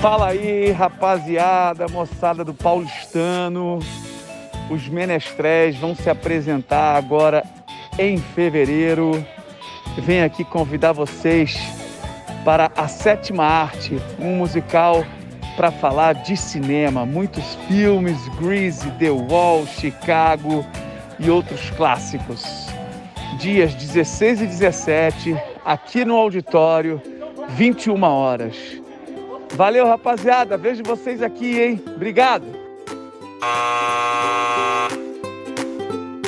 Fala aí, rapaziada, moçada do Paulistano. Os menestréis vão se apresentar agora em fevereiro. Venho aqui convidar vocês para a Sétima Arte, um musical para falar de cinema. Muitos filmes, Grease, The Wall, Chicago e outros clássicos. Dias 16 e 17, aqui no auditório, 21 horas. Valeu, rapaziada. Vejo vocês aqui, hein? Obrigado.